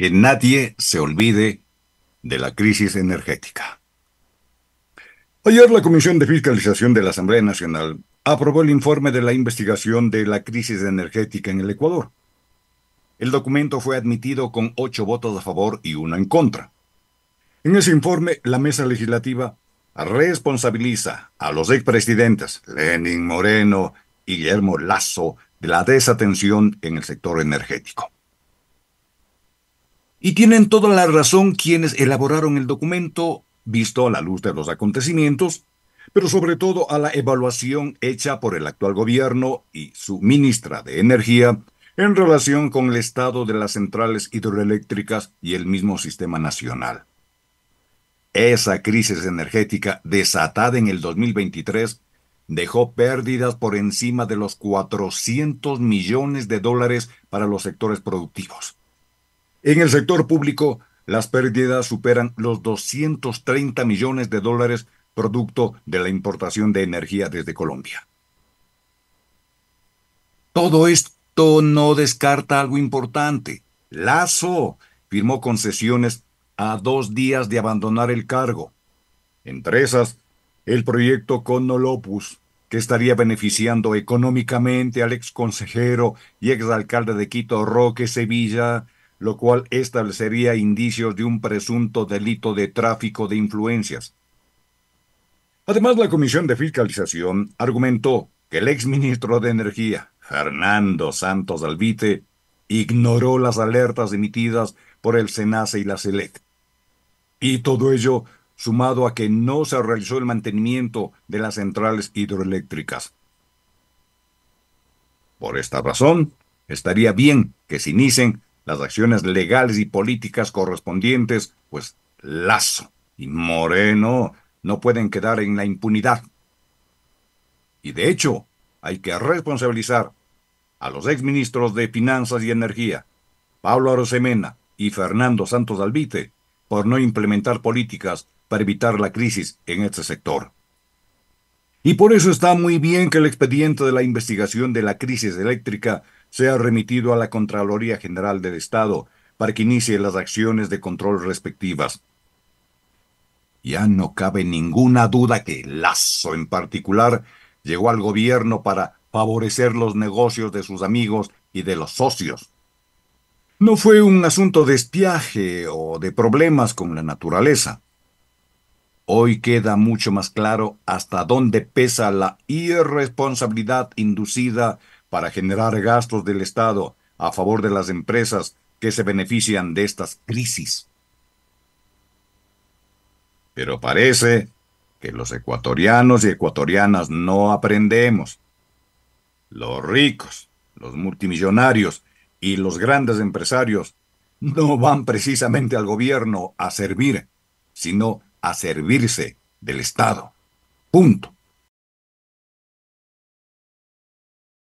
que nadie se olvide de la crisis energética. Ayer la Comisión de Fiscalización de la Asamblea Nacional aprobó el informe de la investigación de la crisis energética en el Ecuador. El documento fue admitido con ocho votos a favor y uno en contra. En ese informe, la mesa legislativa responsabiliza a los expresidentes Lenin Moreno y Guillermo Lazo de la desatención en el sector energético. Y tienen toda la razón quienes elaboraron el documento, visto a la luz de los acontecimientos, pero sobre todo a la evaluación hecha por el actual gobierno y su ministra de Energía en relación con el estado de las centrales hidroeléctricas y el mismo sistema nacional. Esa crisis energética desatada en el 2023 dejó pérdidas por encima de los 400 millones de dólares para los sectores productivos en el sector público, las pérdidas superan los 230 millones de dólares producto de la importación de energía desde Colombia. Todo esto no descarta algo importante. Lazo firmó concesiones a dos días de abandonar el cargo. Entre esas, el proyecto Conolopus, que estaría beneficiando económicamente al ex consejero y exalcalde de Quito, Roque Sevilla, lo cual establecería indicios de un presunto delito de tráfico de influencias. Además, la Comisión de Fiscalización argumentó que el exministro de Energía, Fernando Santos Alvite, ignoró las alertas emitidas por el SENACE y la SELEC. Y todo ello sumado a que no se realizó el mantenimiento de las centrales hidroeléctricas. Por esta razón, estaría bien que se inicien las acciones legales y políticas correspondientes, pues Lazo y Moreno no pueden quedar en la impunidad. Y de hecho, hay que responsabilizar a los exministros de Finanzas y Energía, Pablo Arosemena y Fernando Santos Albite, por no implementar políticas para evitar la crisis en este sector. Y por eso está muy bien que el expediente de la investigación de la crisis eléctrica sea remitido a la Contraloría General del Estado para que inicie las acciones de control respectivas. Ya no cabe ninguna duda que Lazo en particular llegó al gobierno para favorecer los negocios de sus amigos y de los socios. No fue un asunto de espiaje o de problemas con la naturaleza. Hoy queda mucho más claro hasta dónde pesa la irresponsabilidad inducida para generar gastos del Estado a favor de las empresas que se benefician de estas crisis. Pero parece que los ecuatorianos y ecuatorianas no aprendemos. Los ricos, los multimillonarios y los grandes empresarios no van precisamente al gobierno a servir, sino a servirse del Estado. Punto.